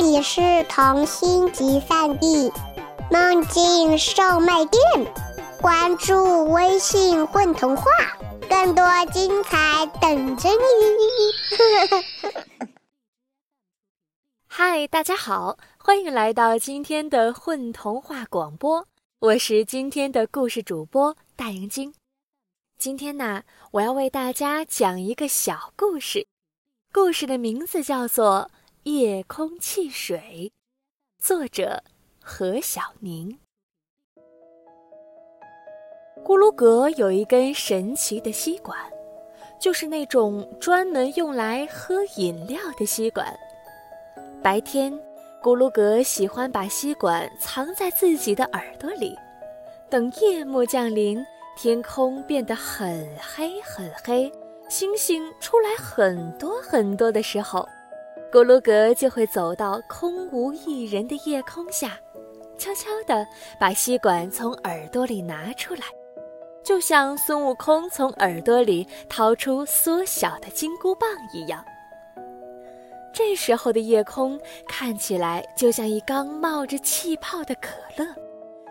这里是童心集散地，梦境售卖店。关注微信“混童话”，更多精彩等着你。嗨，大家好，欢迎来到今天的混童话广播，我是今天的故事主播大眼睛。今天呢，我要为大家讲一个小故事，故事的名字叫做。夜空汽水，作者何小宁。咕噜格有一根神奇的吸管，就是那种专门用来喝饮料的吸管。白天，咕噜格喜欢把吸管藏在自己的耳朵里，等夜幕降临，天空变得很黑很黑，星星出来很多很多的时候。咕噜格就会走到空无一人的夜空下，悄悄地把吸管从耳朵里拿出来，就像孙悟空从耳朵里掏出缩小的金箍棒一样。这时候的夜空看起来就像一缸冒着气泡的可乐，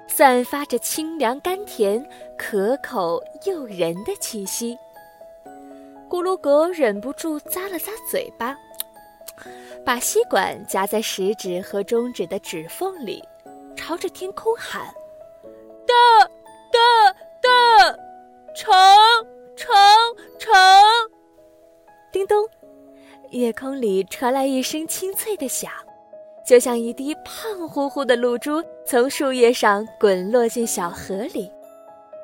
散发着清凉甘甜、可口诱人的气息。咕噜格忍不住咂了咂嘴巴。把吸管夹在食指和中指的指缝里，朝着天空喊：“大，大，大，成，成，成！”叮咚，夜空里传来一声清脆的响，就像一滴胖乎乎的露珠从树叶上滚落进小河里，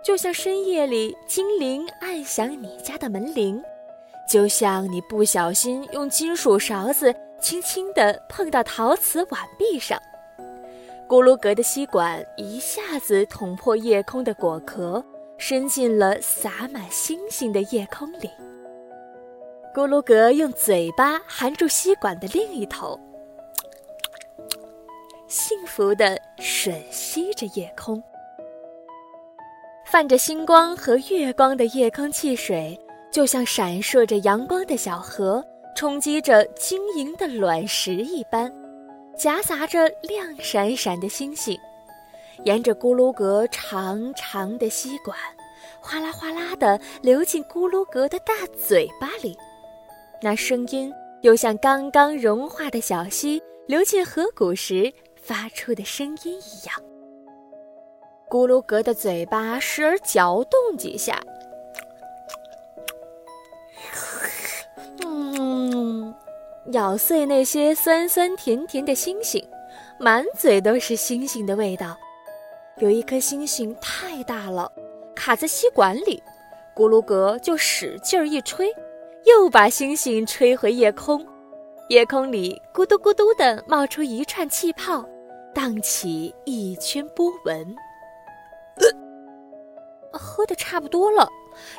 就像深夜里精灵按响你家的门铃，就像你不小心用金属勺子。轻轻地碰到陶瓷碗壁上，咕噜格的吸管一下子捅破夜空的果壳，伸进了洒满星星的夜空里。咕噜格用嘴巴含住吸管的另一头，幸福地吮吸着夜空。泛着星光和月光的夜空汽水，就像闪烁着阳光的小河。冲击着晶莹的卵石一般，夹杂着亮闪闪的星星，沿着咕噜格长长的吸管，哗啦哗啦地流进咕噜格的大嘴巴里。那声音又像刚刚融化的小溪流进河谷时发出的声音一样。咕噜格的嘴巴时而嚼动几下。咬碎那些酸酸甜甜的星星，满嘴都是星星的味道。有一颗星星太大了，卡在吸管里，咕噜格就使劲儿一吹，又把星星吹回夜空。夜空里咕嘟咕嘟地冒出一串气泡，荡起一圈波纹。喝的差不多了，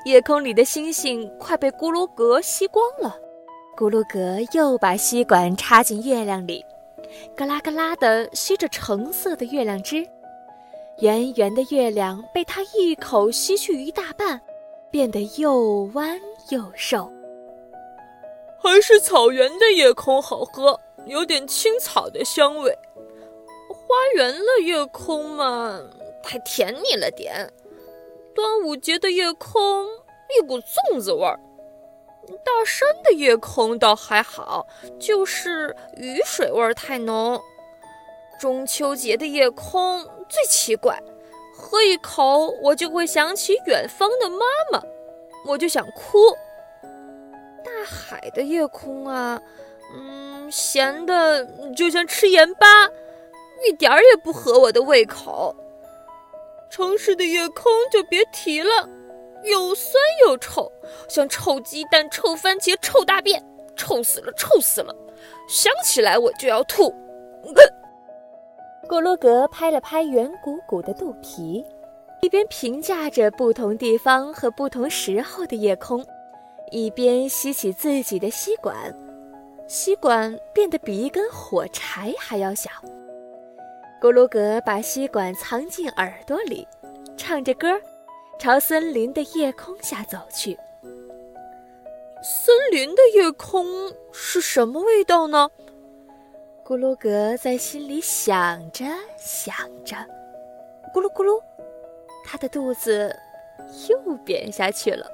夜空里的星星快被咕噜格吸光了。咕噜格又把吸管插进月亮里，咯啦咯啦地吸着橙色的月亮汁。圆圆的月亮被他一口吸去一大半，变得又弯又瘦。还是草原的夜空好喝，有点青草的香味。花园的夜空嘛，太甜腻了点。端午节的夜空，一股粽子味儿。大山的夜空倒还好，就是雨水味儿太浓。中秋节的夜空最奇怪，喝一口我就会想起远方的妈妈，我就想哭。大海的夜空啊，嗯，咸的就像吃盐巴，一点儿也不合我的胃口。城市的夜空就别提了。又酸又臭，像臭鸡蛋、臭番茄、臭大便，臭死了，臭死了！想起来我就要吐。咕噜格拍了拍圆鼓鼓的肚皮，一边评价着不同地方和不同时候的夜空，一边吸起自己的吸管。吸管变得比一根火柴还要小。咕噜格把吸管藏进耳朵里，唱着歌。朝森林的夜空下走去。森林的夜空是什么味道呢？咕噜格在心里想着想着，咕噜咕噜，他的肚子又扁下去了。